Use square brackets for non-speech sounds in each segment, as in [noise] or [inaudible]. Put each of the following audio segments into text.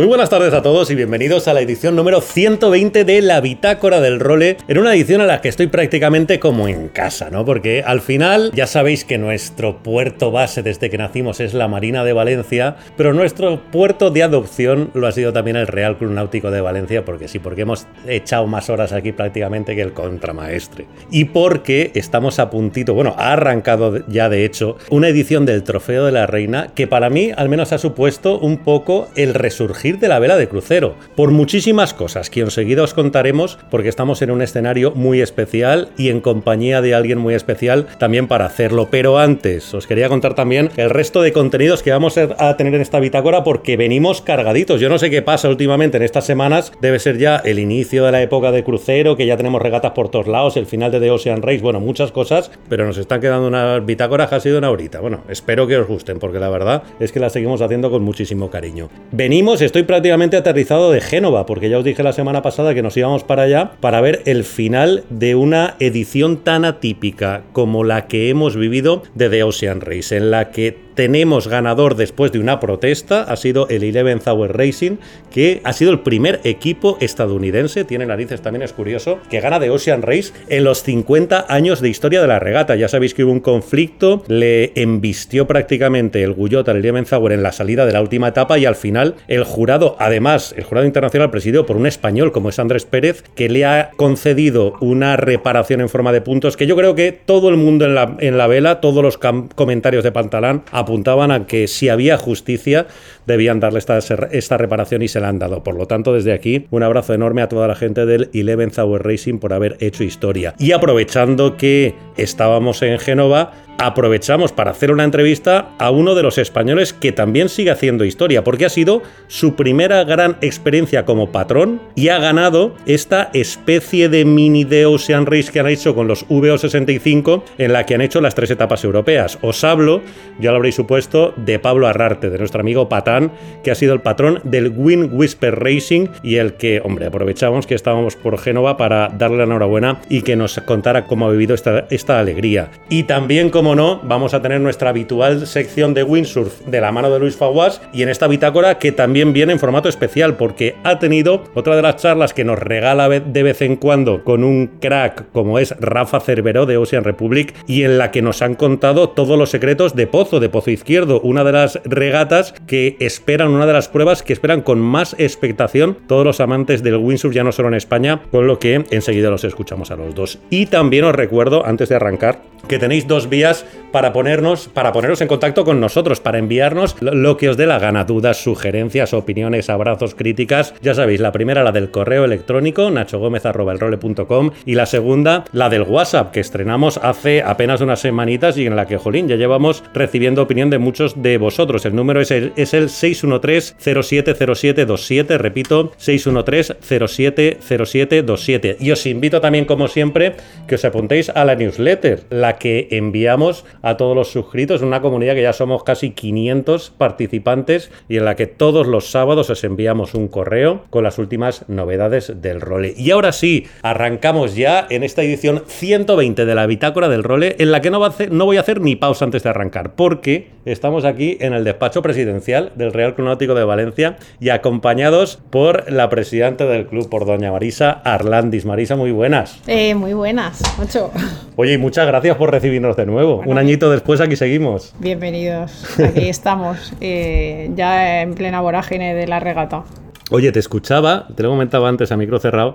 Muy buenas tardes a todos y bienvenidos a la edición número 120 de La Bitácora del Role, en una edición a la que estoy prácticamente como en casa, ¿no? Porque al final ya sabéis que nuestro puerto base desde que nacimos es la Marina de Valencia, pero nuestro puerto de adopción lo ha sido también el Real Club Náutico de Valencia, porque sí, porque hemos echado más horas aquí prácticamente que el contramaestre. Y porque estamos a puntito, bueno, ha arrancado ya de hecho una edición del Trofeo de la Reina que para mí al menos ha supuesto un poco el resurgir de la vela de crucero, por muchísimas cosas que enseguida os contaremos, porque estamos en un escenario muy especial y en compañía de alguien muy especial también para hacerlo. Pero antes, os quería contar también el resto de contenidos que vamos a tener en esta bitácora, porque venimos cargaditos. Yo no sé qué pasa últimamente en estas semanas, debe ser ya el inicio de la época de crucero, que ya tenemos regatas por todos lados, el final de The Ocean Race, bueno, muchas cosas, pero nos están quedando unas bitácoras ha sido una horita. Bueno, espero que os gusten, porque la verdad es que las seguimos haciendo con muchísimo cariño. Venimos, estoy prácticamente aterrizado de Génova, porque ya os dije la semana pasada que nos íbamos para allá para ver el final de una edición tan atípica como la que hemos vivido de The Ocean Race, en la que tenemos ganador después de una protesta, ha sido el Eleven Hour Racing, que ha sido el primer equipo estadounidense, tiene narices también es curioso, que gana de Ocean Race en los 50 años de historia de la regata. Ya sabéis que hubo un conflicto, le embistió prácticamente el Guyot al Eleven Hour en la salida de la última etapa y al final el jurado, además, el jurado internacional presidido por un español como es Andrés Pérez, que le ha concedido una reparación en forma de puntos que yo creo que todo el mundo en la, vela, todos los comentarios de Pantalán, apuntaban a que si había justicia debían darle esta, esta reparación y se la han dado. Por lo tanto, desde aquí, un abrazo enorme a toda la gente del Eleven Hour Racing por haber hecho historia. Y aprovechando que estábamos en Génova, aprovechamos para hacer una entrevista a uno de los españoles que también sigue haciendo historia, porque ha sido su primera gran experiencia como patrón y ha ganado esta especie de mini de Ocean Race que han hecho con los VO65 en la que han hecho las tres etapas europeas. Os hablo, ya lo habréis supuesto, de Pablo Arrarte, de nuestro amigo Patán, que ha sido el patrón del Win Whisper Racing y el que, hombre, aprovechamos que estábamos por Génova para darle la enhorabuena y que nos contara cómo ha vivido esta, esta alegría. Y también, como no, vamos a tener nuestra habitual sección de windsurf de la mano de Luis Faguas y en esta bitácora que también viene en formato especial porque ha tenido otra de las charlas que nos regala de vez en cuando con un crack como es Rafa Cerveró de Ocean Republic y en la que nos han contado todos los secretos de Pozo, de Pozo Izquierdo, una de las regatas que esperan, una de las pruebas que esperan con más expectación todos los amantes del windsurf, ya no solo en España, con lo que enseguida los escuchamos a los dos. Y también os recuerdo, antes de arrancar, que tenéis dos vías para ponernos, para poneros en contacto con nosotros, para enviarnos lo que os dé la gana, dudas, sugerencias, opiniones, abrazos, críticas. Ya sabéis, la primera la del correo electrónico, nachogomez.com y la segunda la del WhatsApp, que estrenamos hace apenas unas semanitas y en la que, jolín, ya llevamos recibiendo opinión de muchos de vosotros. El número es el, es el 613-070727, repito, 613-070727. Y os invito también, como siempre, que os apuntéis a la newsletter, la que enviamos a todos los suscritos, una comunidad que ya somos casi 500 participantes y en la que todos los sábados os enviamos un correo con las últimas novedades del role. Y ahora sí, arrancamos ya en esta edición 120 de la bitácora del role, en la que no, va a hacer, no voy a hacer ni pausa antes de arrancar, porque estamos aquí en el despacho presidencial del Real Club Náutico de Valencia y acompañados por la presidenta del club, por doña Marisa Arlandis. Marisa, muy buenas. Eh, muy buenas, mucho. Oye, y muchas gracias por recibirnos de nuevo. Un después aquí seguimos. Bienvenidos, [laughs] aquí estamos, eh, ya en plena vorágine de la regata. Oye, te escuchaba, te lo comentaba antes a micro cerrado,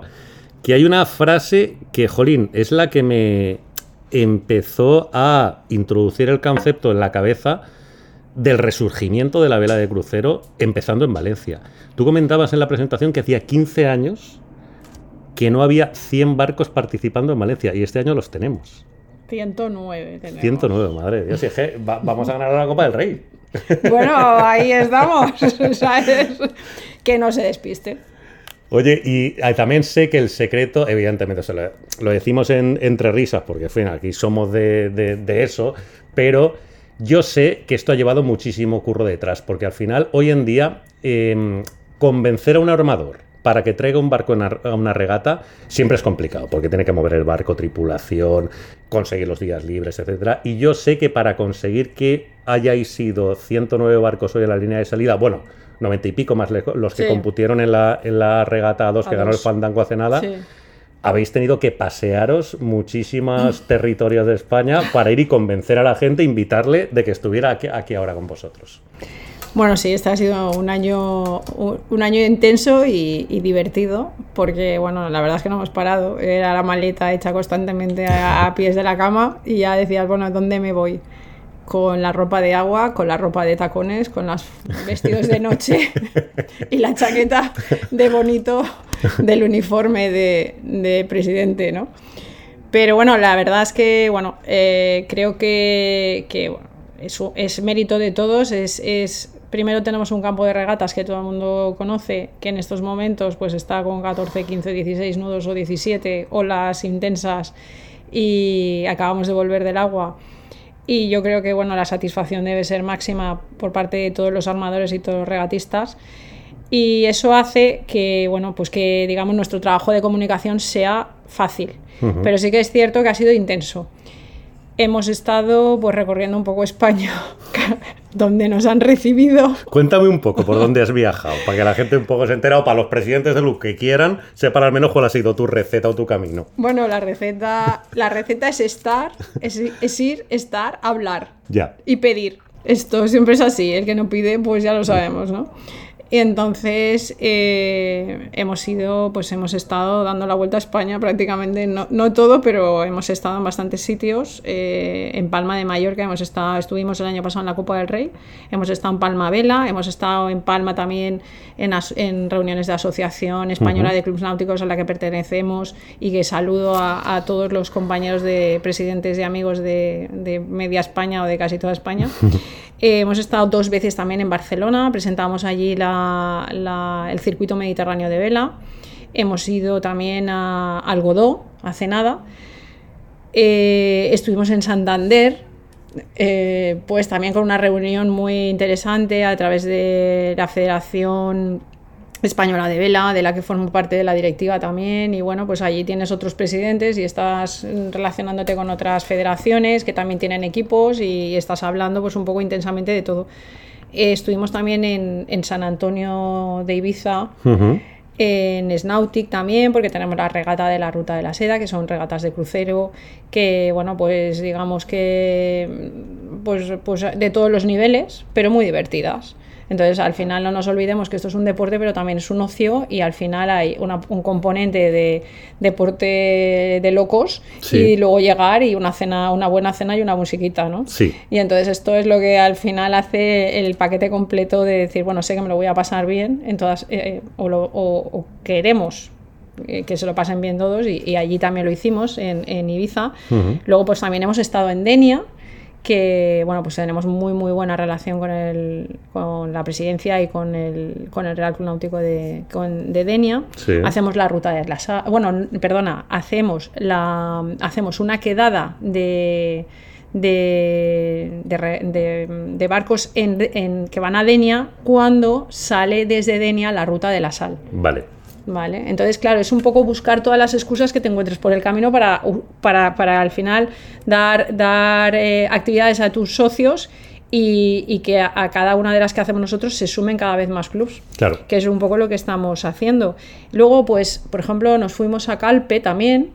que hay una frase que, jolín, es la que me empezó a introducir el concepto en la cabeza del resurgimiento de la vela de crucero, empezando en Valencia. Tú comentabas en la presentación que hacía 15 años que no había 100 barcos participando en Valencia y este año los tenemos. 109 tenemos. 109, madre de Dios. vamos a ganar la Copa del Rey. [laughs] Bueno, ahí estamos, [laughs] ¿sabes? Que no se despiste. Oye, y ah, también sé que el secreto, evidentemente, se lo, lo decimos en- entre risas, porque en fin, aquí somos de, de- de eso, pero yo sé que esto ha llevado muchísimo curro detrás, porque al final, hoy en día, em, convencer a un armador para que traiga un barco a una regata siempre es complicado, porque tiene que mover el barco, tripulación, conseguir los días libres, etcétera. Y yo sé que para conseguir que hayáis sido 109 barcos hoy en la línea de salida, bueno, 90 y pico más lejos, los que Sí. computieron en la, en la regata a dos A que ganó el. Fandango hace nada, Sí. habéis tenido que pasearos muchísimos territorios de España para ir y convencer a la gente, invitarle de que estuviera aquí, aquí ahora con vosotros. Bueno, sí, este ha sido un año, un año intenso y, y divertido, porque bueno, la verdad es que no hemos parado. Era la maleta hecha constantemente a, a pies de la cama y ya decías, bueno, ¿dónde me voy? Con la ropa de agua, con la ropa de tacones, con los vestidos de noche [laughs] y la chaqueta de bonito del uniforme de, de presidente, ¿no? Pero bueno, la verdad es que, bueno, eh, creo que, que, bueno, eso es mérito de todos. Es, es- primero tenemos un campo de regatas que todo el mundo conoce, que en estos momentos pues está con 14, 15, 16 nudos o 17 olas intensas y acabamos de volver del agua. Y yo creo que bueno, la satisfacción debe ser máxima por parte de todos los armadores y todos los regatistas. Y eso hace que, bueno, pues que digamos nuestro trabajo de comunicación sea fácil. Pero sí que es cierto que ha sido intenso. Hemos estado pues recorriendo un poco España, [laughs] donde nos han recibido. Cuéntame un poco por dónde has viajado, para que la gente un poco se entere, o para los presidentes de los que quieran, sepan al menos cuál ha sido tu receta o tu camino. Bueno, la receta, la receta es estar, es, es ir, estar, hablar. Ya. y pedir. Esto siempre es así, el que no pide, pues ya lo sabemos, ¿no? Y entonces eh, hemos ido, pues hemos estado dando la vuelta a España prácticamente, no, no todo, pero hemos estado en bastantes sitios. eh, en Palma de Mallorca hemos estado, estuvimos el año pasado en la Copa del Rey, hemos estado en Palma Vela, hemos estado en Palma también en, as- en reuniones de Asociación Española de Clubes Náuticos a la que pertenecemos y que saludo a, a todos los compañeros de presidentes y amigos de, de media España o de casi toda España. [laughs] Eh, hemos estado dos veces también en Barcelona, presentamos allí la- el circuito mediterráneo de vela. Hemos ido también a, al Godó hace nada. Eh, estuvimos en Santander, eh, pues también con una reunión muy interesante a través de la Federación Española de Vela, de la que formo parte de la directiva también. Y bueno, pues allí tienes otros presidentes y estás relacionándote con otras federaciones que también tienen equipos y estás hablando pues un poco intensamente de todo. Eh, estuvimos también en, en San Antonio de Ibiza, en Snautic también, porque tenemos la regata de la Ruta de la Seda, que son regatas de crucero, que, bueno, pues digamos que pues, pues de todos los niveles, pero muy divertidas. Entonces, al final no nos olvidemos que esto es un deporte, pero también es un ocio y al final hay una- un componente de deporte de locos Sí. y luego llegar y una cena, una buena cena y una musiquita, ¿no? Sí. Y entonces esto es lo que al final hace el paquete completo de decir, bueno, sé que me lo voy a pasar bien en todas, eh, o, lo- o- o queremos eh, que se lo pasen bien todos y, y allí también lo hicimos en, en Ibiza. Ujú. Luego pues también hemos estado en Denia, que bueno, pues tenemos muy muy buena relación con, el, con la presidencia y con el, con el Real Club Náutico de, con- de Denia. Sí. Hacemos la ruta de la Sa- bueno, perdona, hacemos la hacemos una quedada de de, de- de barcos en, en- que van a Denia cuando sale desde Denia la ruta de la sal. Vale. ¿Vale? Entonces, claro, es un poco buscar todas las excusas que te encuentres por el camino para, para, para al final dar, dar eh, actividades a tus socios y, y que a, a cada una de las que hacemos nosotros se sumen cada vez más clubs Claro. que es un poco lo que estamos haciendo. Luego, pues, por ejemplo, nos fuimos a Calpe también,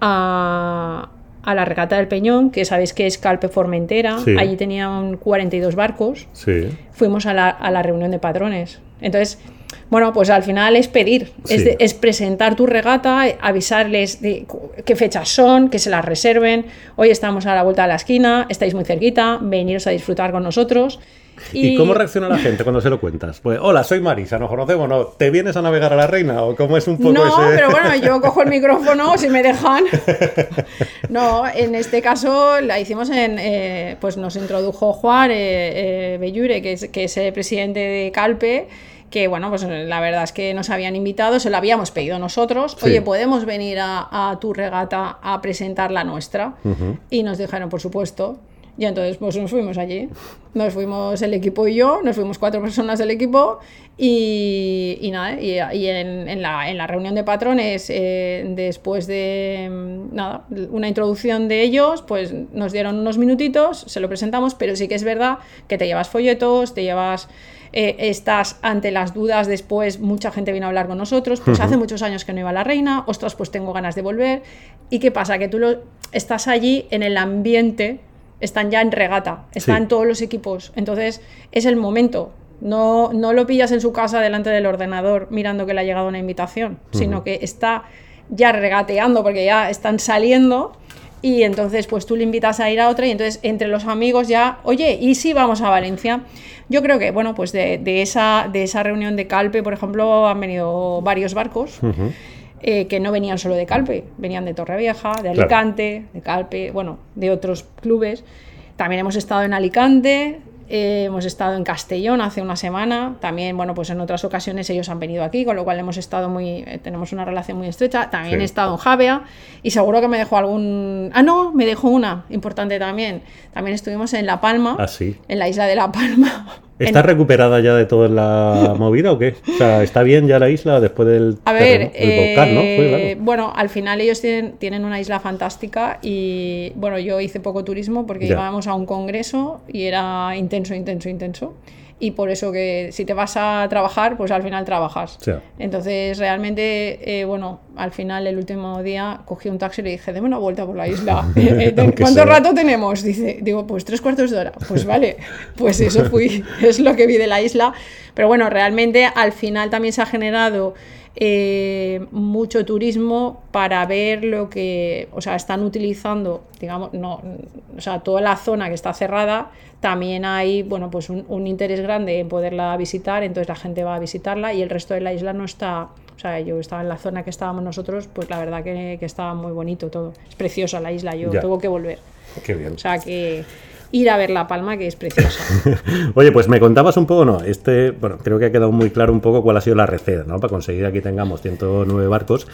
a, a la regata del Peñón, que sabéis que es Calpe Formentera. Sí. Allí tenían 42 barcos. Sí. Fuimos a la, a la reunión de patrones. Entonces, bueno, pues al final es pedir, es, Sí. de- es presentar tu regata, avisarles de qué fechas son, que se las reserven. Hoy estamos a la vuelta de la esquina, estáis muy cerquita, veniros a disfrutar con nosotros. ¿Y, cómo reacciona la gente cuando se lo cuentas? Pues, hola, soy Marisa, nos conocemos, ¿no? ¿Te vienes a navegar a la reina? ¿O cómo es un poco No, ese...? pero bueno, yo [laughs] cojo el micrófono si me dejan. [laughs] No, en este caso la hicimos en, eh, pues nos introdujo Juan eh, eh, Bellure, que es, que es el presidente de Calpe, que bueno, pues la verdad es que nos habían invitado, se lo habíamos pedido nosotros, Sí. oye, ¿podemos venir a, a tu regata a presentar la nuestra? Y nos dijeron, por supuesto. Y entonces pues nos fuimos allí. Nos fuimos el equipo y yo, nos fuimos cuatro [laughs] personas del equipo y, y nada, y, y en, en la, en la reunión de patrones, eh, después de mm, nada, una introducción de ellos, pues nos dieron unos minutitos, se lo presentamos, pero sí que es verdad que te llevas folletos, te llevas... eh, estás ante las dudas después, mucha gente vino a hablar con nosotros, pues hace muchos años que no iba a la reina, ostras, pues tengo ganas de volver. ¿Y qué pasa? Que tú lo, estás allí en el ambiente, están ya en regata, están Sí. todos los equipos, entonces es el momento. No, no lo pillas en su casa delante del ordenador mirando que le ha llegado una invitación, sino que está ya regateando porque ya están saliendo y entonces pues tú le invitas a ir a otra y entonces entre los amigos ya, oye, ¿y si vamos a Valencia? Yo creo que, bueno, pues de, de esa, de esa reunión de Calpe, por ejemplo, han venido varios barcos. eh, que no venían solo de Calpe, venían de Torrevieja, de Claro. Alicante, de Calpe, bueno, de otros clubes. También hemos estado en Alicante, eh, hemos estado en Castellón hace una semana, también, bueno, pues en otras ocasiones ellos han venido aquí, con lo cual hemos estado muy, eh, tenemos una relación muy estrecha. También Sí. he estado en Javea y seguro que me dejó algún... Ah, no, me dejó una importante también. También estuvimos en La Palma, Ah, sí. en la isla de La Palma. ¿Está En- recuperada ya de toda la [laughs] movida o qué? O sea, ¿está bien ya la isla después del A ver, volcán, no? Fue, eh, claro. bueno, al final ellos tienen, tienen una isla fantástica y bueno, yo hice poco turismo porque Ya. íbamos a un congreso y era intenso, intenso, intenso. Y por eso que si te vas a trabajar, pues al final trabajas. Sí. Entonces, realmente, eh, bueno, al final el último día cogí un taxi y le dije, deme una vuelta por la isla. [laughs] [laughs] Eh, eh, ¿Cuánto sea. rato tenemos? Dice, digo, pues tres cuartos de hora. Pues vale, [laughs] pues eso fui, es lo que vi de la isla. Pero bueno, realmente al final también se ha generado eh, mucho turismo para ver lo que, o sea, están utilizando, digamos, no, o sea, toda la zona que está cerrada, también hay, bueno, pues un, un interés grande en poderla visitar, entonces la gente va a visitarla y el resto de la isla no está, o sea, yo estaba en la zona que estábamos nosotros, pues la verdad que, que estaba muy bonito todo, es preciosa la isla, yo Ya. tengo que volver, Qué bien. o sea, que ir a ver La Palma, que es preciosa. [laughs] Oye, pues me contabas un poco, no, este, bueno, creo que ha quedado muy claro un poco cuál ha sido la receta, ¿no? Para conseguir aquí tengamos 109 barcos.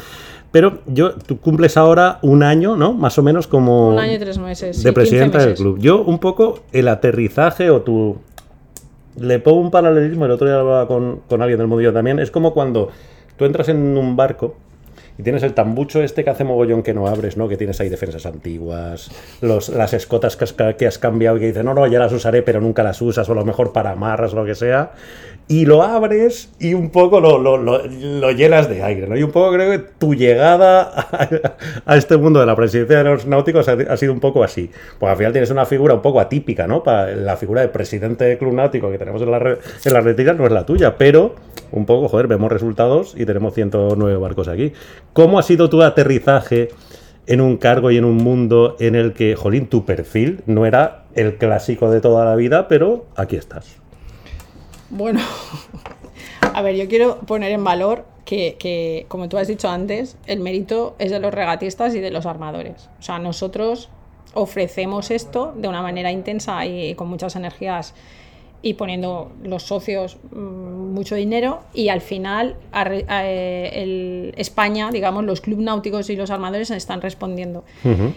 Pero yo, tú cumples ahora un año, ¿no? Más o menos como... Un año y tres meses. De sí, 15 presidenta del club. Yo un poco el aterrizaje o tu... Le pongo un paralelismo, el otro día hablaba con, con alguien del mundillo también, es como cuando tú entras en un barco y tienes el tambucho este que hace mogollón que no abres, ¿no? Que tienes ahí defensas antiguas, los, las escotas que has, que has cambiado y que dices, no, no, ya las usaré, pero nunca las usas, o a lo mejor para amarras o lo que sea. Y lo abres y un poco lo, lo, lo- llenas de aire, ¿no? Y un poco creo que tu llegada a, este mundo de la presidencia de los náuticos ha, sido un poco así. Pues al final tienes una figura un poco atípica, ¿no? La figura de presidente de club náutico que tenemos en la, en la retira no es la tuya, pero un poco, joder, vemos resultados y tenemos 109 barcos aquí. ¿Cómo ha sido tu aterrizaje en un cargo y en un mundo en el que, jolín, tu perfil no era el clásico de toda la vida, pero aquí estás? Bueno, [laughs] a ver, yo quiero poner en valor que, que, como tú has dicho antes, el mérito es de los regatistas y de los armadores. O sea, nosotros ofrecemos esto de una manera intensa y con muchas energías y poniendo los socios mm, mucho dinero y al final eh, el España, digamos, los clubes náuticos y los armadores están respondiendo.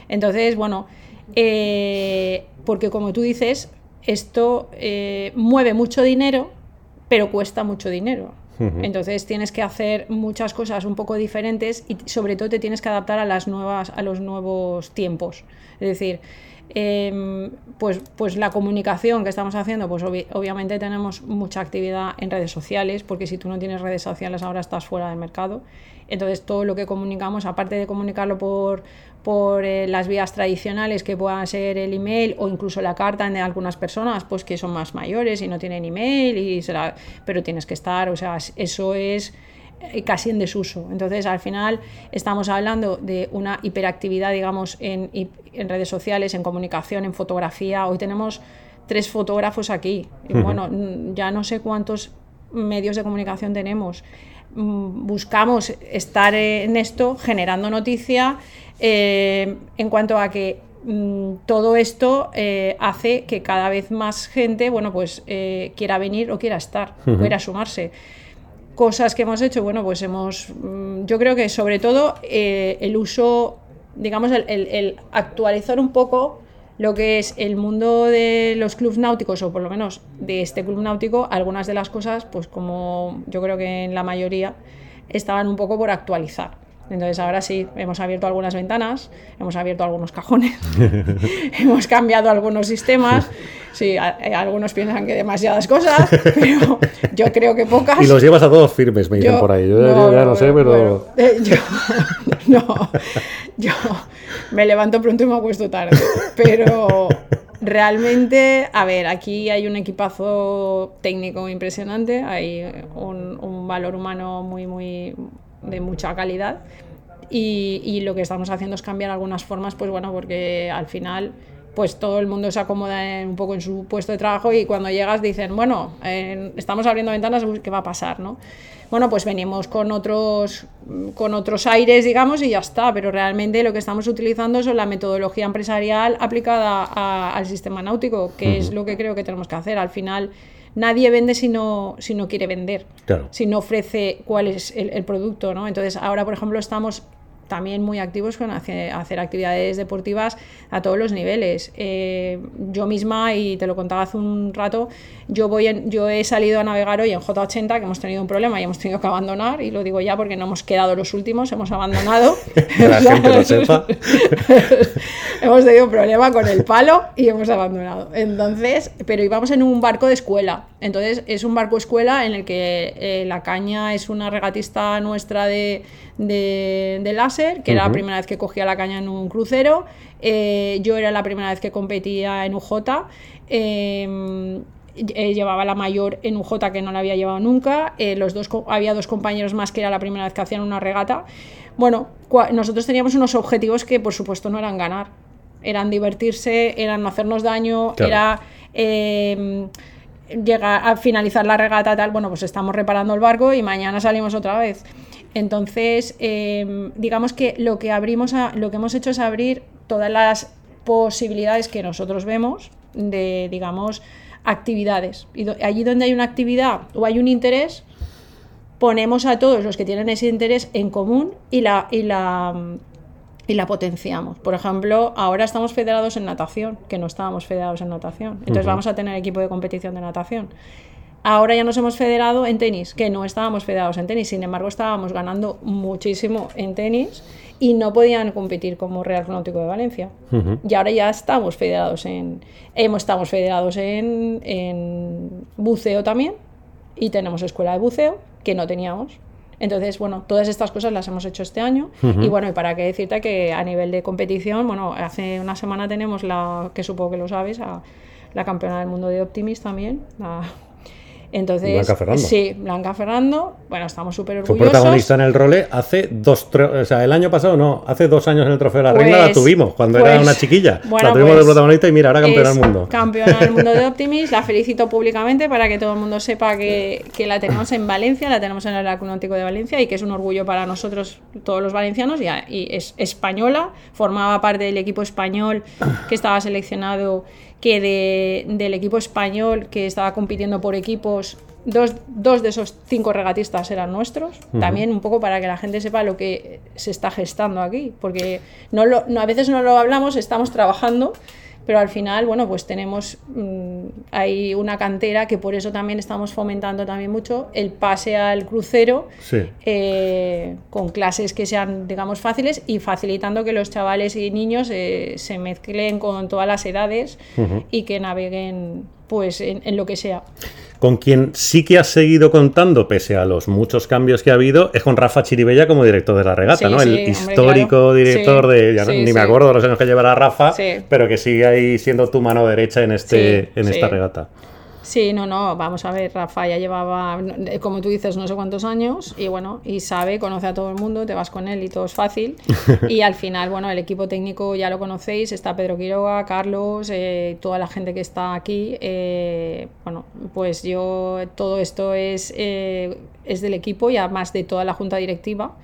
Entonces, bueno, eh, porque como tú dices, esto eh, mueve mucho dinero, pero cuesta mucho dinero. Entonces tienes que hacer muchas cosas un poco diferentes y sobre todo te tienes que adaptar a las nuevas, a los nuevos tiempos. Es decir, Em, pues, pues la comunicación que estamos haciendo, pues obviamente tenemos mucha actividad en redes sociales, porque si tú no tienes redes sociales ahora estás fuera del mercado. Entonces todo lo que comunicamos, aparte de comunicarlo por, por eh, las vías tradicionales que puedan ser el email o incluso la carta de algunas personas pues que son más mayores y no tienen email y se pero tienes que estar, o sea, eso es casi en desuso. Entonces, al final estamos hablando de una hiperactividad, digamos, en, en redes sociales, en comunicación, en fotografía. Hoy tenemos tres fotógrafos aquí. Y bueno, ya no sé cuántos medios de comunicación tenemos. Mm, buscamos estar en esto generando noticia eh, en cuanto a que mm, todo esto eh, hace que cada vez más gente bueno pues eh, quiera venir o quiera estar quiera sumarse cosas que hemos hecho bueno pues hemos mm, yo creo que sobre todo el uso digamos el actualizar un poco lo que es el mundo de los clubes náuticos, o por lo menos de este club náutico, algunas de las cosas, pues como yo creo que en la mayoría, estaban un poco por actualizar. Entonces ahora sí, hemos abierto algunas ventanas, hemos abierto algunos cajones, [laughs] hemos cambiado algunos sistemas. Sí, eh, algunos piensan que demasiadas cosas, [laughs] pero yo creo que pocas. Y los llevas a todos firmes, me dicen por ahí. Yo ya no sé, pero... Eh, yo, [laughs] no, yo me levanto pronto y me acuesto tarde. Pero realmente, a ver, aquí hay un equipazo técnico impresionante, hay un, un valor humano muy, muy de mucha calidad. Y, y, lo que estamos haciendo es cambiar algunas formas, pues bueno, porque al final pues todo el mundo se acomoda un poco en su puesto de trabajo y cuando llegas dicen, bueno, estamos abriendo ventanas, ¿qué va a pasar? ¿no? Bueno, pues venimos con otros, con otros aires, digamos, y ya está, pero realmente lo que estamos utilizando es la metodología empresarial aplicada al sistema náutico, que es lo que creo que tenemos que hacer. Al final nadie vende si no, si no quiere vender, si no ofrece cuál es el, el, producto, ¿no? Entonces, ahora, por ejemplo, estamos también muy activos con hacer, actividades deportivas a todos los niveles. Eh, yo misma, y te lo contaba hace un rato, yo, voy en, yo he salido a navegar hoy en J80, que hemos tenido un problema y hemos tenido que abandonar, y lo digo ya porque no hemos quedado los últimos, hemos abandonado. [laughs] la gente lo [laughs] sepa. [laughs] hemos tenido un problema con el palo y hemos abandonado. Entonces, pero íbamos en un barco de escuela. Entonces, es un barco escuela en el que eh, la caña es una regatista nuestra de, de, de láser, que era la primera vez que cogía la caña en un crucero. Eh, yo era la primera vez que competía en UJ. Em, eh, llevaba la mayor en UJ que no la había llevado nunca. Eh, los dos, había dos compañeros más que era la primera vez que hacían una regata. Bueno, nosotros teníamos unos objetivos que por supuesto no eran ganar. Eran divertirse, eran no hacernos daño, era em, llegar a finalizar la regata tal. Bueno, pues estamos reparando el barco y mañana salimos otra vez. Entonces, em, digamos que lo que abrimos lo que hemos hecho es abrir todas las posibilidades que nosotros vemos de, digamos, actividades. Y allí donde hay una actividad o hay un interés, ponemos a todos los que tienen ese interés en común y la, y la, y la potenciamos. Por ejemplo, ahora estamos federados en natación, que no estábamos federados en natación. Entonces vamos a tener equipo de competición de natación. Ahora ya nos hemos federado en tenis, que no estábamos federados en tenis, sin embargo estábamos ganando muchísimo en tenis y no podían competir como Real Náutico de Valencia. Y ahora ya estamos federados en, hemos, estamos federados en, en buceo también y tenemos escuela de buceo que no teníamos. Entonces, bueno, todas estas cosas las hemos hecho este año. Y bueno, y para qué decirte que a nivel de competición, bueno, hace una semana tenemos la, que supongo que lo sabes, a, la campeona del mundo de Optimis también, la entonces, Blanca Ferrando. Sí, Blanca Ferrando. Bueno, estamos súper orgullosos. Fue protagonista en el role hace dos, o sea, el año pasado no, hace dos años en el Trofeo de la Reina la pues, tuvimos, cuando era pues, una chiquilla. la tuvimos de pues, protagonista y mira, ahora campeona del mundo. Campeona del mundo de [laughs] Optimis, la felicito públicamente para que todo el mundo sepa que, que la tenemos en Valencia, la tenemos en el Acunáutico de Valencia y que es un orgullo para nosotros, todos los valencianos, y, y es española, formaba parte del equipo español que estaba seleccionado que de, del equipo español que estaba compitiendo por equipos, dos, dos de esos cinco regatistas eran nuestros. También un poco para que la gente sepa lo que se está gestando aquí, porque no, lo, no a veces no lo hablamos, estamos trabajando, pero al final, bueno, pues tenemos, mm, hay una cantera que por eso también estamos fomentando también mucho el pase al crucero eh, con clases que sean, digamos, fáciles y facilitando que los chavales y niños eh, se mezclen con todas las edades y que naveguen pues en lo que sea. Con quien sí que has seguido contando, pese a los muchos cambios que ha habido, es con Rafa Chiribella como director de la regata, ¿no? El histórico director de, ya ni me acuerdo los años que llevará Rafa, pero que sigue ahí siendo tu mano derecha en, este, en esta regata. Sí, no, no, vamos a ver, Rafa ya llevaba, como tú dices, no sé cuántos años y bueno, y sabe, conoce a todo el mundo, te vas con él y todo es fácil. [laughs] y al final, bueno, el equipo técnico ya lo conocéis, está Pedro Quiroga, Carlos, eh, toda la gente que está aquí. Eh, bueno, pues yo, todo esto es, eh, es del equipo y además de toda la junta directiva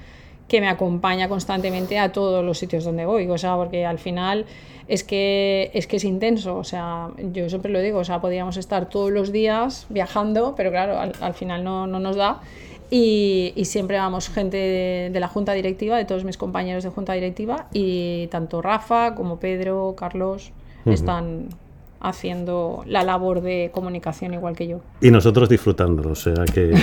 que me acompaña constantemente a todos los sitios donde voy, o sea, porque al final es que, es que es intenso, o sea, yo siempre lo digo, o sea, podríamos estar todos los días viajando, pero claro, al, final no, no, nos da. Y, y siempre vamos gente de, la junta directiva, de todos mis compañeros de junta directiva, y tanto Rafa como Pedro, Carlos, están haciendo la labor de comunicación igual que yo. Y nosotros disfrutándolo, o sea que...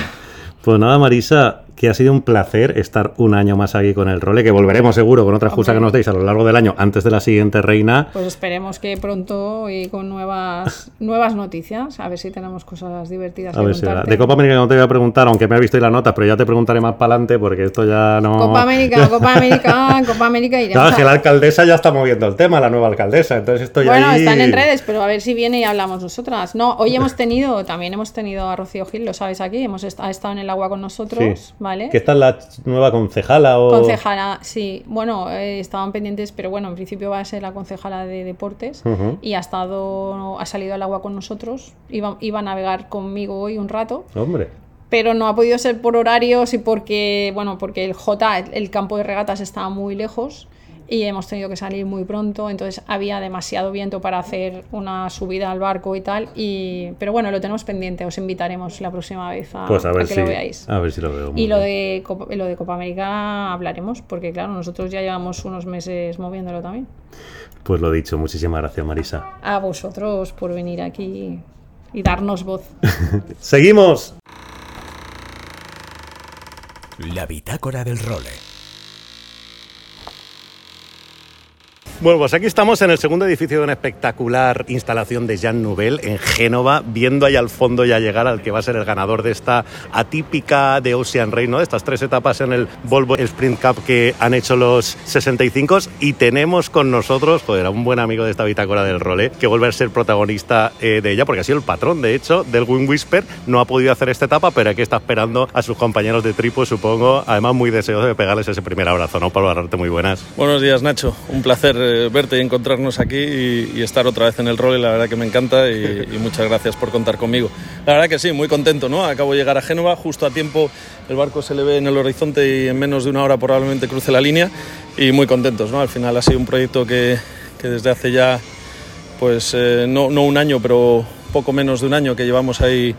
Pues nada, Marisa, que ha sido un placer estar un año más aquí con el role, que volveremos seguro con otra excusa que nos deis a lo largo del año antes de la siguiente reina. Pues esperemos que pronto y con nuevas nuevas noticias, a ver si tenemos cosas divertidas. A ver si De Copa América no te voy a preguntar, aunque me he visto ahí la nota, pero ya te preguntaré más para adelante porque esto ya no. Copa América, Copa América, [laughs] Copa América iremos. No, que la alcaldesa ya está moviendo el tema, la nueva alcaldesa, entonces esto ya. Bueno, están en redes, pero a ver si viene y hablamos nosotras. No, hoy hemos tenido, también hemos tenido a Rocío Gil, lo sabes aquí, hemos estado en el agua con nosotros, ¿vale? Que está la nueva concejala o... Concejala, sí. Bueno, eh, estaban pendientes, pero bueno, en principio va a ser la concejala de deportes y ha estado, ha salido al agua con nosotros, iba, iba a navegar conmigo hoy un rato. Hombre pero no ha podido ser por horarios y porque, bueno, porque el J, el campo de regatas estaba muy lejos y hemos tenido que salir muy pronto, entonces había demasiado viento para hacer una subida al barco y tal, y, pero bueno, lo tenemos pendiente, os invitaremos la próxima vez a, pues que lo veáis. A ver si lo veo. Y lo de, Copa, lo de Copa América hablaremos, porque claro, nosotros ya llevamos unos meses moviéndolo también. Pues lo dicho, muchísimas gracias Marisa. A vosotros por venir aquí y darnos voz. [laughs] Seguimos. La bitácora del role. Bueno, pues aquí estamos en el segundo edificio de una espectacular instalación de Jean Nouvel en Génova, viendo ahí al fondo ya llegar al que va a ser el ganador de esta atípica de Ocean Race, ¿no? De estas tres etapas en el Volvo Sprint Cup que han hecho los 65 y tenemos con nosotros, joder, a un buen amigo de esta bitácora del role que vuelve a ser protagonista eh, de ella porque ha sido el patrón, de hecho, del Win Whisper. No ha podido hacer esta etapa, pero aquí está esperando a sus compañeros de tripo, supongo. Además, muy deseoso de pegarles ese primer abrazo, ¿no? Pablo Arrarte, muy buenas. Buenos días, Nacho. Un placer verte y encontrarnos aquí y, estar otra vez en el rol. Y la verdad que me encanta y, muchas gracias por contar conmigo. La verdad que sí, muy contento, ¿no? Acabo de llegar a Génova, justo a tiempo el barco se le ve en el horizonte y en menos de una hora probablemente cruce la línea y muy contentos, ¿no? Al final ha sido un proyecto que, que desde hace ya, pues eh, no, no un año, pero poco menos de un año que llevamos ahí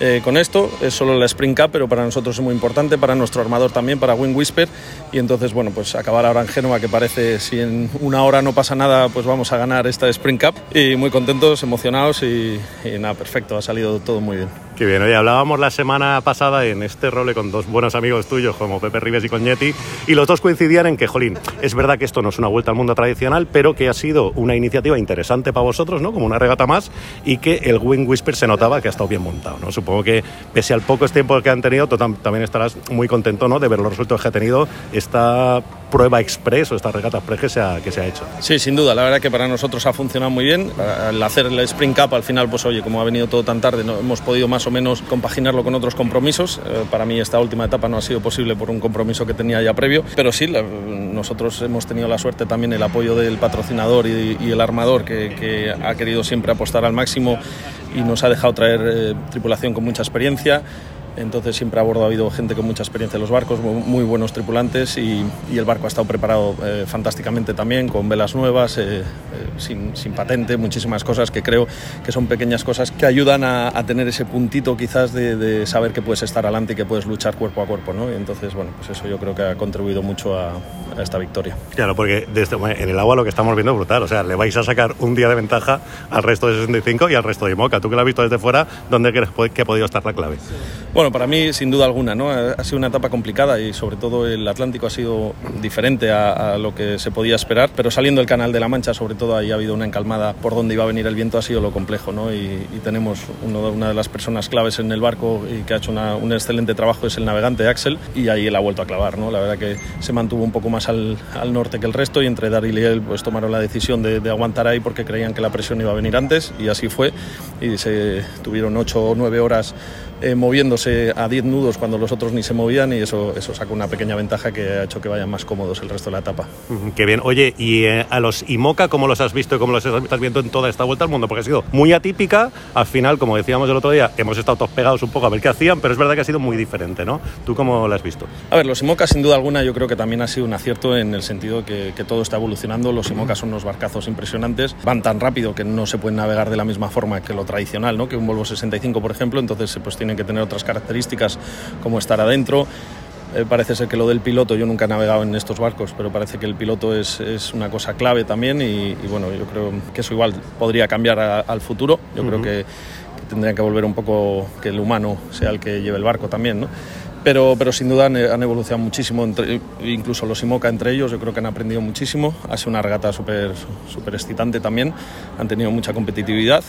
eh, con esto. Es solo la Spring Cup, pero para nosotros es muy importante, para nuestro armador también, para Win Whisper. Y entonces, bueno, pues acabar ahora en Génova, que parece si en una hora no pasa nada, pues vamos a ganar esta Spring Cup. Y muy contentos, emocionados y, y nada, perfecto, ha salido todo muy bien. Qué bien, oye, hablábamos la semana pasada en este role con dos buenos amigos tuyos como Pepe Rives y Coñetti y los dos coincidían en que, jolín, es verdad que esto no es una vuelta al mundo tradicional, pero que ha sido una iniciativa interesante para vosotros, ¿no? Como una regata más y que el Wing Whisper se notaba que ha estado bien montado. Supongo que pese al poco tiempo que han tenido, tú también estarás muy contento, ¿no? De ver los resultados que ha tenido esta prueba express o esta regata express que se, ha, que se ha hecho. Sí, sin duda, la verdad que para nosotros ha funcionado muy bien. Al hacer el Spring Cup, al final, pues oye, como ha venido todo tan tarde, no hemos podido más o menos compaginarlo con otros compromisos. Eh, para mí esta última etapa no ha sido posible por un compromiso que tenía ya previo, pero sí, nosotros hemos tenido la suerte también el apoyo del patrocinador y, el armador que, que, ha querido siempre apostar al máximo y nos ha dejado traer eh, tripulación con mucha experiencia entonces siempre a bordo ha habido gente con mucha experiencia en los barcos, muy buenos tripulantes y, el barco ha estado preparado eh, fantásticamente también, con velas nuevas, eh, eh, sin, patente, muchísimas cosas que creo que son pequeñas cosas que ayudan a, tener ese puntito quizás de, saber que puedes estar adelante y que puedes luchar cuerpo a cuerpo, ¿no? Y entonces, bueno, pues eso yo creo que ha contribuido mucho a, esta victoria. Claro, porque desde, en el agua lo que estamos viendo es brutal, o sea, le vais a sacar un día de ventaja al resto de 65 y al resto de Moca. Tú que lo has visto desde fuera, ¿dónde crees que ha podido estar la clave? Bueno, para mí, sin duda alguna, ¿no? Ha sido una etapa complicada y sobre todo el Atlántico ha sido diferente a, lo que se podía esperar, pero saliendo del Canal de la Mancha, sobre todo ahí ha habido una encalmada por donde iba a venir el viento, ha sido lo complejo, ¿no? Y, tenemos una de las personas claves en el barco y que ha hecho un excelente trabajo es el navegante Axel y ahí él ha vuelto a clavar, ¿no? La verdad que se mantuvo un poco más al, norte que el resto y entre Daryl y él pues tomaron la decisión de, de aguantar ahí porque creían que la presión iba a venir antes y así fue y se tuvieron ocho o nueve horas eh, moviéndose a 10 nudos cuando los otros ni se movían y eso, eso saca una pequeña ventaja que ha hecho que vayan más cómodos el resto de la etapa. qué bien. Oye, ¿y eh, a los IMOCA cómo los has visto y cómo los estás viendo en toda esta vuelta al mundo? Porque ha sido muy atípica. Al final, como decíamos el otro día, hemos estado todos pegados un poco a ver qué hacían, pero es verdad que ha sido muy diferente, ¿no? ¿Tú cómo lo has visto? A ver, los IMOCA sin duda alguna yo creo que también ha sido un acierto en el sentido que, que todo está evolucionando. Los IMOCA son unos barcazos impresionantes, van tan rápido que no se pueden navegar de la misma forma que lo tradicional, ¿no? Que un Volvo 65, por ejemplo, entonces pues tienen que tener otras características como estar adentro. Eh, parece ser que lo del piloto, yo nunca he navegado en estos barcos, pero parece que el piloto es, es una cosa clave también y, bueno, yo creo que eso igual podría cambiar al futuro. Yo creo que, tendrían que volver un poco que el humano sea el que lleve el barco también, ¿no? Pero, pero, sin duda han, evolucionado muchísimo, entre, incluso los IMOCA entre ellos, yo creo que han aprendido muchísimo. Ha sido una regata súper super excitante también, han tenido mucha competitividad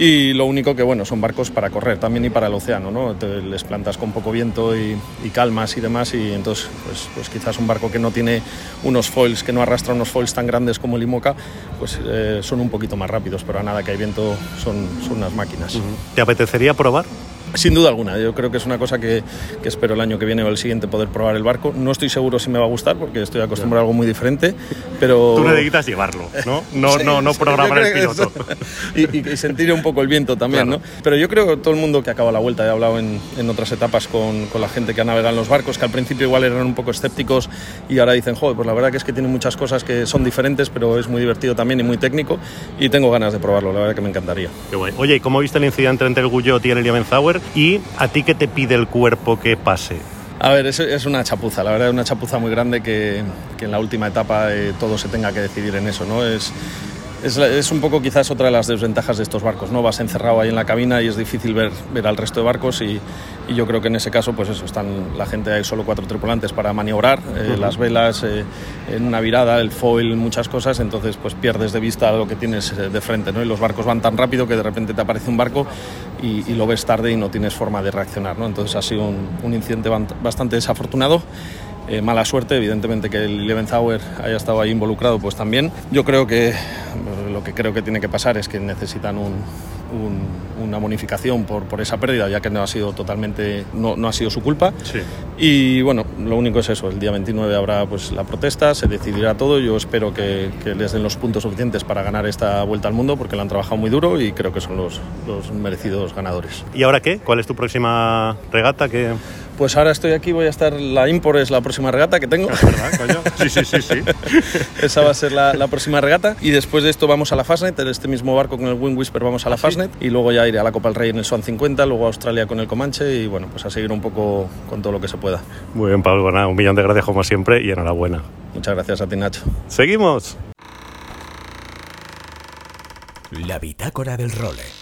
y lo único que, bueno, son barcos para correr también y para el océano, ¿no? les plantas con poco viento y, calmas y demás y entonces, pues, pues, quizás un barco que no tiene unos foils, que no arrastra unos foils tan grandes como el IMOCA, pues eh, son un poquito más rápidos, pero a nada que hay viento son, son unas máquinas. ¿Te apetecería probar? Sin duda alguna, yo creo que es una cosa que, que, espero el año que viene o el siguiente poder probar el barco. No estoy seguro si me va a gustar porque estoy acostumbrado a algo muy diferente, pero... Tú necesitas llevarlo, ¿no? No, [laughs] no, no programar el piloto. y, sentir un poco el viento también, ¿no? Pero yo creo que todo el mundo que acaba la vuelta, he hablado en, en otras etapas con, con, la gente que ha navegado en los barcos, que al principio igual eran un poco escépticos y ahora dicen, joder, pues la verdad que es que tiene muchas cosas que son diferentes, pero es muy divertido también y muy técnico y tengo ganas de probarlo, la verdad que me encantaría. Qué guay. Oye, ¿y cómo viste el incidente entre el Guyot y el Y a ti qué te pide el cuerpo que pase? A ver, es, es, una chapuza, la verdad es una chapuza muy grande que, que en la última etapa eh, todo se tenga que decidir en eso, ¿no? Es, es, un poco quizás otra de las desventajas de estos barcos, ¿no? Vas encerrado ahí en la cabina y es difícil ver, ver al resto de barcos y, yo creo que en ese caso, pues eso, están la gente, hay solo cuatro tripulantes para maniobrar, eh, las velas, eh, en una virada, el foil, muchas cosas, entonces pues pierdes de vista lo que tienes eh, de frente, ¿no? Y los barcos van tan rápido que de repente te aparece un barco y, lo ves tarde y no tienes forma de reaccionar, ¿no? Entonces ha sido un, un incidente bastante desafortunado. Eh, mala suerte, evidentemente que el Leventhauer haya estado ahí involucrado, pues también. Yo creo que lo que creo que tiene que pasar es que necesitan una bonificación por, por, esa pérdida, ya que no ha sido totalmente, no, no ha sido su culpa. Y bueno, lo único es eso, el día 29 habrá pues la protesta, se decidirá todo, yo espero que, que, les den los puntos suficientes para ganar esta vuelta al mundo, porque lo han trabajado muy duro y creo que son los, los merecidos ganadores. ¿Y ahora qué? ¿Cuál es tu próxima regata? que pues ahora estoy aquí, voy a estar, la Impor es la próxima regata que tengo. verdad, coño. [laughs] Sí, sí, sí, sí. Esa va a ser la, próxima regata. Y después de esto vamos a la Fastnet, en este mismo barco con el Wind Whisper vamos a la ¿Ah, Fastnet. Y luego ya iré a la Copa del Rey en el Swan 50, luego a Australia con el Comanche y bueno, pues a seguir un poco con todo lo que se pueda. Muy bien, Pablo, un millón de gracias como siempre y enhorabuena. Muchas gracias a ti, Nacho. Seguimos. La bitácora del role.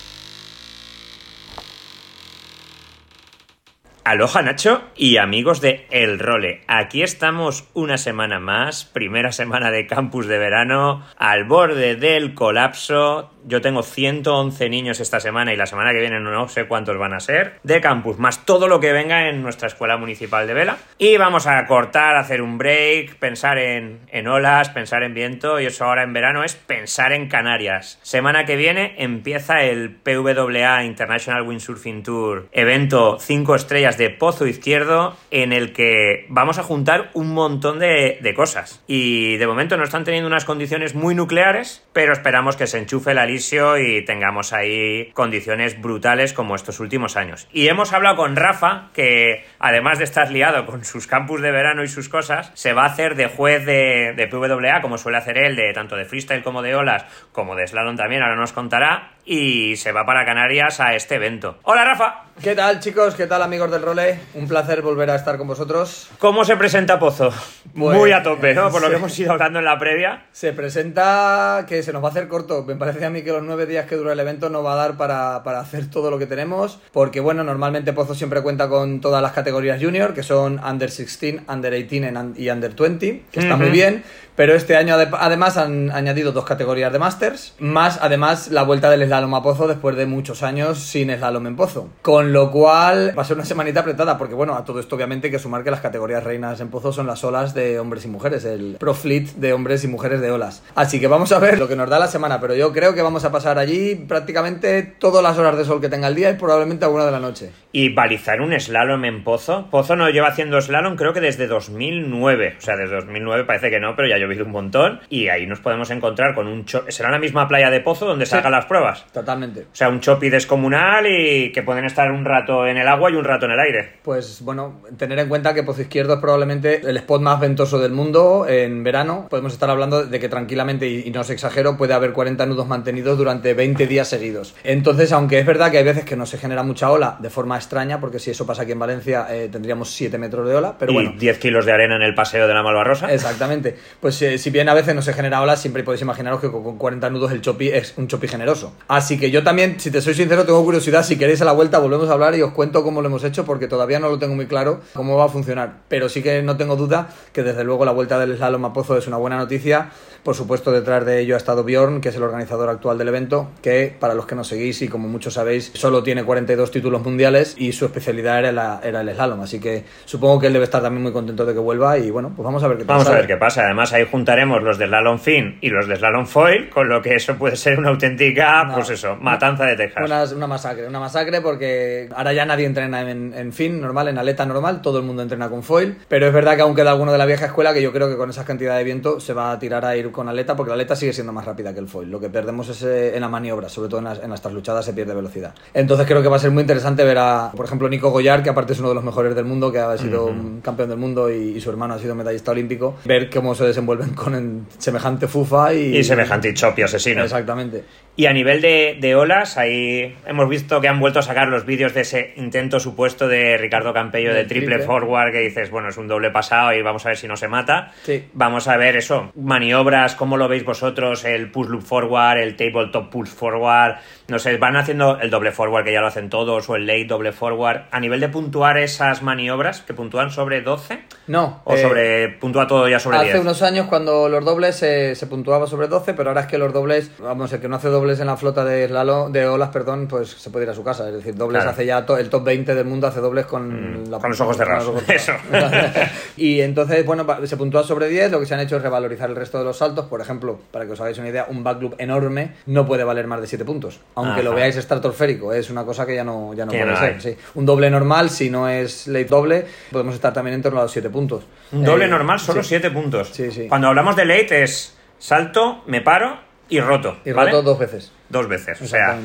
Aloha Nacho y amigos de El Role. Aquí estamos una semana más, primera semana de campus de verano, al borde del colapso. Yo tengo 111 niños esta semana y la semana que viene no sé cuántos van a ser de campus, más todo lo que venga en nuestra escuela municipal de vela. Y vamos a cortar, hacer un break, pensar en, en olas, pensar en viento y eso ahora en verano es pensar en Canarias. Semana que viene empieza el PWA International Windsurfing Tour, evento 5 estrellas de Pozo Izquierdo en el que vamos a juntar un montón de, de cosas. Y de momento no están teniendo unas condiciones muy nucleares, pero esperamos que se enchufe la lista Y tengamos ahí condiciones brutales como estos últimos años. Y hemos hablado con Rafa, que además de estar liado con sus campus de verano y sus cosas, se va a hacer de juez de, de PWA, como suele hacer él, de tanto de freestyle como de olas, como de slalom también, ahora nos contará, y se va para Canarias a este evento. Hola Rafa, ¿Qué tal chicos? ¿Qué tal amigos del role? Un placer volver a estar con vosotros. ¿cómo se presenta Pozo? Pues, Muy a tope, ¿no? Por lo que hemos ido hablando en la previa. Se presenta que se nos va a hacer corto. Me parece a mí que los nueve días que dura el evento no va a dar para, para hacer todo lo que tenemos. Porque bueno, normalmente Pozo siempre cuenta con todas las categorías junior, que son under 16, under 18 y under 20, que está muy bien. Pero este año ade- además han añadido dos categorías de Masters, más además la vuelta del slalom a Pozo después de muchos años sin slalom en Pozo. Con lo cual va a ser una semanita apretada, porque bueno, a todo esto obviamente hay que sumar que las categorías reinas en Pozo son las olas de hombres y mujeres, el Pro Fleet de hombres y mujeres de olas. Así que vamos a ver lo que nos da la semana, pero yo creo que vamos a pasar allí prácticamente todas las horas de sol que tenga el día y probablemente alguna de la noche. Y balizar un slalom en Pozo. Pozo no lleva haciendo slalom creo que desde 2009. O sea, desde 2009 parece que no, pero ya ha llovido un montón. Y ahí nos podemos encontrar con un... cho- ¿Será la misma playa de Pozo donde se hagan las pruebas? Totalmente. O sea, un chopi descomunal y que pueden estar un rato en el agua y un rato en el aire. Pues bueno, tener en cuenta que Pozo Izquierdo es probablemente el spot más ventoso del mundo en verano. Podemos estar hablando de que tranquilamente, y, no os exagero, puede haber 40 nudos mantenidos durante 20 días seguidos. Entonces, aunque es verdad que hay veces que no se genera mucha ola de forma extraña, porque si eso pasa aquí en Valencia eh, tendríamos 7 metros de ola, pero y bueno. 10 kilos de arena en el paseo de la Malvarrosa. Exactamente. Pues eh, si bien a veces no se genera ola, siempre podéis imaginaros que con, con 40 nudos el chopi es un chopi generoso. Así que yo también, si te soy sincero, tengo curiosidad. Si queréis a la vuelta, volvemos a hablar y os cuento cómo lo hemos hecho, porque todavía no lo tengo muy claro cómo va a funcionar. Pero sí que no tengo duda que desde luego la vuelta del slalom a Pozo es una buena noticia. Por supuesto, detrás de ello ha estado Bjorn, que es el organizador actual del evento, que para los que nos seguís y como muchos sabéis, solo tiene 42 títulos mundiales y su especialidad era, la- era el slalom. Así que supongo que él debe estar también muy contento de que vuelva y bueno, pues vamos a ver qué tal Vamos a ver qué pasa. Además, ahí juntaremos los de slalom fin y los de slalom foil, con lo que eso puede ser una auténtica, No. Pues eso, matanza de Texas. Una, una masacre, una masacre porque ahora ya nadie entrena en, en fin normal, en aleta normal, todo el mundo entrena con foil, pero es verdad que aún queda alguno de la vieja escuela que yo creo que con esa cantidad de viento se va a tirar a ir con aleta porque la aleta sigue siendo más rápida que el foil. Lo que perdemos es eh, en la maniobra, sobre todo en las, en las trasluchadas se pierde velocidad. Entonces creo que va a ser muy interesante ver a, por ejemplo, Nico Goyar, que aparte es uno de los mejores del mundo, que ha sido un campeón del mundo y, y su hermano ha sido medallista olímpico, ver cómo se desenvuelven con semejante fufa y... Y semejante chopi asesino. Exactamente. Y a nivel de, de olas, ahí hemos visto que han vuelto a sacar los vídeos de ese intento supuesto de Ricardo Campello de Del triple, triple. forward, que dices, bueno, es un doble pasado y vamos a ver si no se mata. Sí. Vamos a ver eso, maniobras, cómo lo veis vosotros, el push loop forward, el tabletop push forward, no sé, van haciendo el doble forward que ya lo hacen todos, o el late doble forward. A nivel de puntuar esas maniobras, que puntúan sobre 12, No. o eh, sobre, puntúa todo ya sobre Hace 10. unos años cuando los dobles se, se puntuaba sobre 12, pero ahora es que los dobles, vamos, el que no hace dobles en la flota de, slalom- de olas, perdón, pues se puede ir a su casa. Es decir, dobles Claro. hace ya to- el top 20 del mundo hace dobles con, Mm, con los ojos cerrados. [laughs] Eso. [laughs] y entonces, bueno, se puntúa sobre 10, lo que se han hecho es revalorizar el resto de los saltos. Por ejemplo, para que os hagáis una idea, un backloop enorme no puede valer más de 7 puntos. Aunque lo veáis estratosférico, es una cosa que ya no, ya no puede no ser. sí. Un doble normal, si no es late doble, podemos estar también en torno a los 7 puntos. Un doble Eh, normal, solo sí. 7 puntos. Sí, sí. Cuando hablamos de late es salto, me paro y roto. Y ¿vale? roto dos veces. Dos veces, o sea.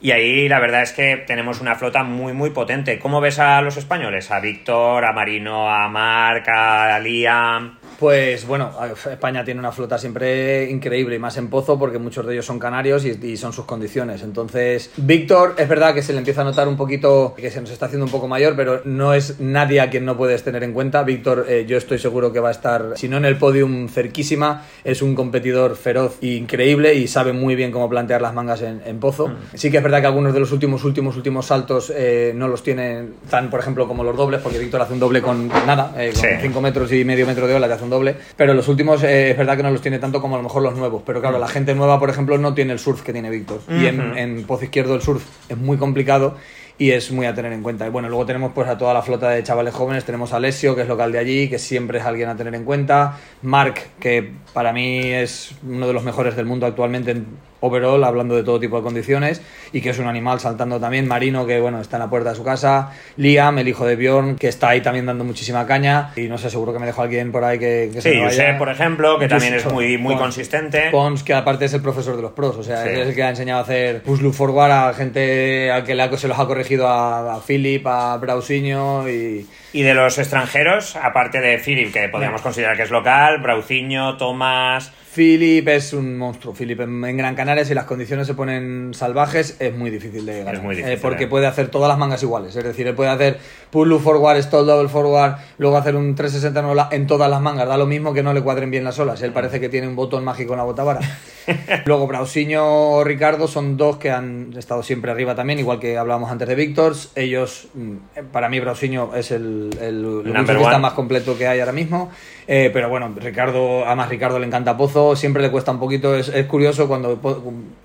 Y ahí la verdad es que tenemos una flota muy, muy potente. ¿Cómo ves a los españoles? A Víctor, a Marino, a Marc, a Liam. Pues bueno, España tiene una flota siempre increíble y más en Pozo porque muchos de ellos son canarios y, y son sus condiciones. Entonces, Víctor, es verdad que se le empieza a notar un poquito que se nos está haciendo un poco mayor, pero no es nadie a quien no puedes tener en cuenta. Víctor, eh, yo estoy seguro que va a estar, si no en el podium, cerquísima. Es un competidor feroz e increíble y sabe muy bien cómo plantear las mangas en, en Pozo. Sí que es verdad que algunos de los últimos, últimos, últimos saltos eh, no los tiene tan, por ejemplo, como los dobles, porque Víctor hace un doble con nada, eh, con Sí. 5 metros y medio metro de ola, te hace doble. Pero los últimos eh, es verdad que no los tiene tanto como a lo mejor los nuevos. Pero claro, la gente nueva, por ejemplo, no tiene el surf que tiene Víctor. Y en, en Pozo Izquierdo el surf es muy complicado y es muy a tener en cuenta. Y bueno, luego tenemos pues a toda la flota de chavales jóvenes, tenemos a Alessio, que es local de allí, que siempre es alguien a tener en cuenta, Mark, que para mí es uno de los mejores del mundo actualmente en overall, hablando de todo tipo de condiciones, y que es un animal saltando también, Marino, que bueno, está en la puerta de su casa, Liam, el hijo de Bjorn, que está ahí también dando muchísima caña, y no sé, seguro que me dejo alguien por ahí que, que se Sí, me vaya. Josep, por ejemplo, que también es muy, muy Pons- consistente. Pons, que aparte es el profesor de los pros, o sea, Sí. es el que ha enseñado a hacer push loop forward a gente al que le se los ha corregido a, a Philip, a Brausinho y... Y de los extranjeros, aparte de Philip, que podríamos considerar que es local, Brauciño, Tomás. Philip es un monstruo. Philip en, en Gran Canaria, si las condiciones se ponen salvajes, es muy difícil de ganar. muy difícil, Eh, porque eh. puede hacer todas las mangas iguales. Es decir, él puede hacer pull loop forward, stall double forward, luego hacer un 360 en ola en todas las mangas. Da lo mismo que no le cuadren bien las olas. Él parece que tiene un botón mágico en la botavara. [laughs] luego Brausiño o Ricardo son dos que han estado siempre arriba también, igual que hablábamos antes de Victors. Ellos, mm, para mí, Brausiño es el, el, más completo que hay ahora mismo. Eh, pero bueno, Ricardo, además Ricardo le encanta Pozo, siempre le cuesta un poquito, es, es curioso cuando,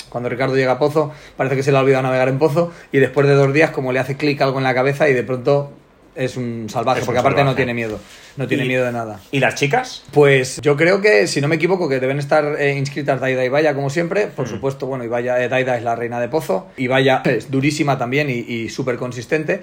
cuando Ricardo llega a Pozo, parece que se le ha olvidado navegar en Pozo y después de dos días como le hace clic algo en la cabeza y de pronto es un salvaje, Es un porque aparte no tiene miedo, no tiene Y- miedo de nada. ¿Y las chicas? Pues yo creo que, si no me equivoco, que deben estar eh, inscritas Daida y Vaya, como siempre. Por Mm. supuesto, bueno, y Vaya, eh, Daida es la reina de Pozo. Y Vaya [laughs] es durísima también y, y súper consistente.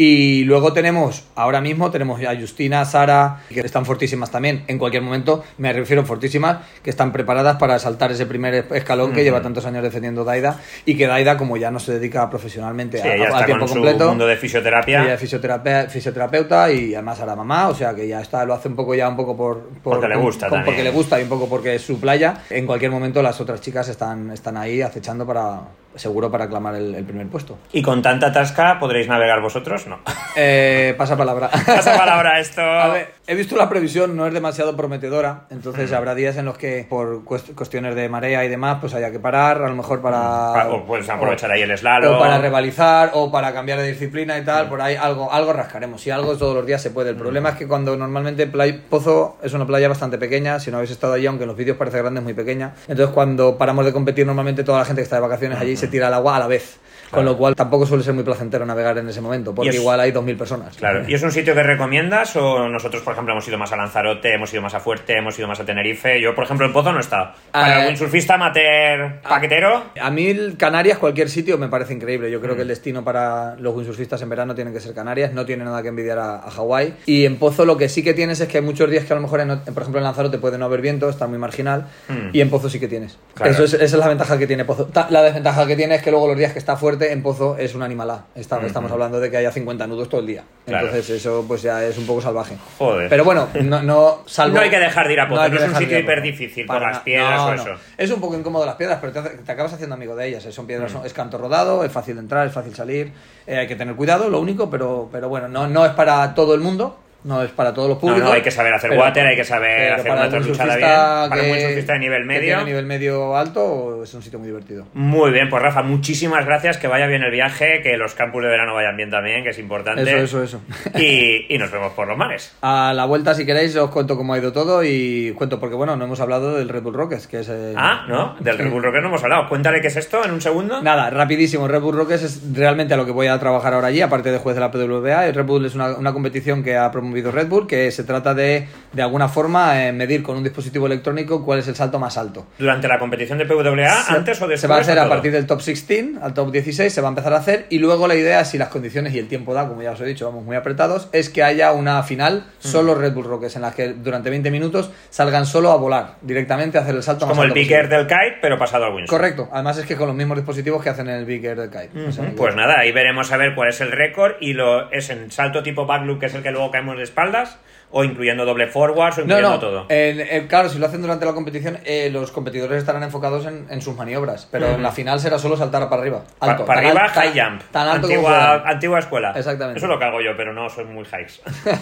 Y luego tenemos, ahora mismo tenemos a Justina, Sara, que están fortísimas también. En cualquier momento, me refiero fortísimas, que están preparadas para saltar ese primer escalón que lleva tantos años defendiendo Daida. Y que Daida, como ya no se dedica profesionalmente Sí, a, a tiempo con completo, su mundo de fisioterapia. ella es fisioterapeuta, fisioterapeuta y además ahora mamá, o sea que ya está, lo hace un poco ya un poco por, por- Porque le gusta con- porque le gusta y un poco porque es su playa. En cualquier momento las otras chicas están, están ahí acechando para seguro para clamar el, el primer puesto. ¿Y con tanta tasca podréis navegar vosotros? No. Eh, pasa palabra. [laughs] Pasa palabra esto. A ver, he visto la previsión, no es demasiado prometedora, Mm. entonces habrá días en los que por cuest- cuestiones de marea y demás, pues haya que parar, a lo mejor para... Pa- o puedes aprovechar ahí el slalom. O para rivalizar, o para cambiar de disciplina y tal, por ahí algo, algo rascaremos. Si algo todos los días se puede. El problema es que cuando normalmente Play- Pozo es una playa bastante pequeña, si no habéis estado allí, aunque en los vídeos parece grande, es muy pequeña. Entonces cuando paramos de competir, normalmente toda la gente que está de vacaciones allí se tira al agua a la vez. Con lo cual tampoco suele ser muy placentero navegar en ese momento, porque es- igual hay 2.000 personas. Claro, ¿y es un sitio que recomiendas o nosotros, por ejemplo, hemos ido más a Lanzarote, hemos ido más a Fuerte, hemos ido más a Tenerife? Yo, por ejemplo, en Pozo no he estado. Para Eh, el windsurfista amateur paquetero, A mí Canarias, cualquier sitio, me parece increíble. Yo creo Mm. que el destino para los windsurfistas en verano tiene que ser Canarias. No tiene nada que envidiar a, a Hawái. Y en Pozo lo que sí que tienes es que hay muchos días que a lo mejor, en- por ejemplo, en Lanzarote puede no haber viento, está muy marginal. Mm. Y en Pozo sí que tienes. Claro. Eso es, esa es la ventaja que tiene Pozo. La desventaja que tiene es que luego los días que está fuerte en Pozo es un animalá. Está- Estamos hablando de que haya 50 nudos todo el día. Claro. Entonces eso pues ya es un poco salvaje. Joder. Pero bueno, no, no salvo... [laughs] No hay que dejar de ir a Pozo, no es un sitio Pozo. hiperdifícil por las piedras o eso. Es un poco incómodo las piedras, pero te, hace- te acabas haciendo amigo de ellas. eh. Son piedras, son- es canto rodado, es fácil de entrar, es fácil salir. eh, hay que tener cuidado, lo único, pero, pero bueno, no, no es para todo el mundo. No es para todos los No, públicos. no, hay que saber hacer pero- water, hay que saber hacer para una un tortuchada bien. Para un que- windsurfista de nivel que medio. tiene nivel medio alto, es un sitio muy divertido. Muy bien, pues Rafa, muchísimas gracias, que vaya bien el viaje, que los campus de verano vayan bien también, que es importante. Eso, eso, eso. Y, y nos vemos por los mares. A la vuelta, si queréis, os cuento cómo ha ido todo y cuento, porque bueno, no hemos hablado del Red Bull Rockets, que es. eh, Ah, ¿no? Del Red Bull Rocker no hemos hablado. Cuéntale qué es esto en un segundo. Nada, rapidísimo. Red Bull Rockets es realmente a lo que voy a trabajar ahora allí, aparte de juez de la PWA. El Red Bull es una, una competición que ha promovido Red Bull, que se trata de, de alguna forma, eh, medir con un dispositivo electrónico cuál es el salto más alto. Durante la competición de PWA, Se- antes o después. Se va a hacer a partir del top 16 al top 16, se va a empezar a hacer y luego la idea, si las condiciones y el tiempo da, como ya os he dicho, vamos muy apretados, es que haya una final solo Mm. Red Bull Rockets en la que durante 20 minutos salgan solo a volar directamente a hacer el salto más Como el alto picker posible. del kite, pero pasado al windsurf. Correcto, además es que con los mismos dispositivos que hacen en el Big Air del Kite. O sea, que- Pues nada, ahí veremos a ver cuál es el récord y lo es en salto tipo backloop, que es el que luego caemos de espaldas, o incluyendo doble forwards, o No, incluyendo no, todo. en- en- claro, si lo hacen durante la competición, eh, los competidores estarán enfocados en, en sus maniobras, pero en la final será solo saltar para arriba. Alto, para arriba, al- tan- high jump. Tan alto como antigua, escuela. Exactamente. Eso es lo que hago yo, pero no soy muy highs.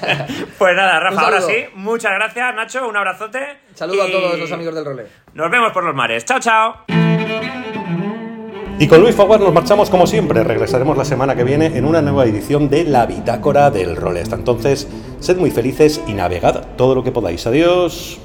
[laughs] pues nada, Rafa, ahora sí, muchas gracias, Nacho, un abrazote. Saludo a todos los amigos del role. Nos vemos por los mares. Chao, chao. Y con Luis Faguar nos marchamos como siempre. Regresaremos la semana que viene en una nueva edición de La Bitácora del Role. Hasta entonces, sed muy felices y navegad todo lo que podáis. Adiós.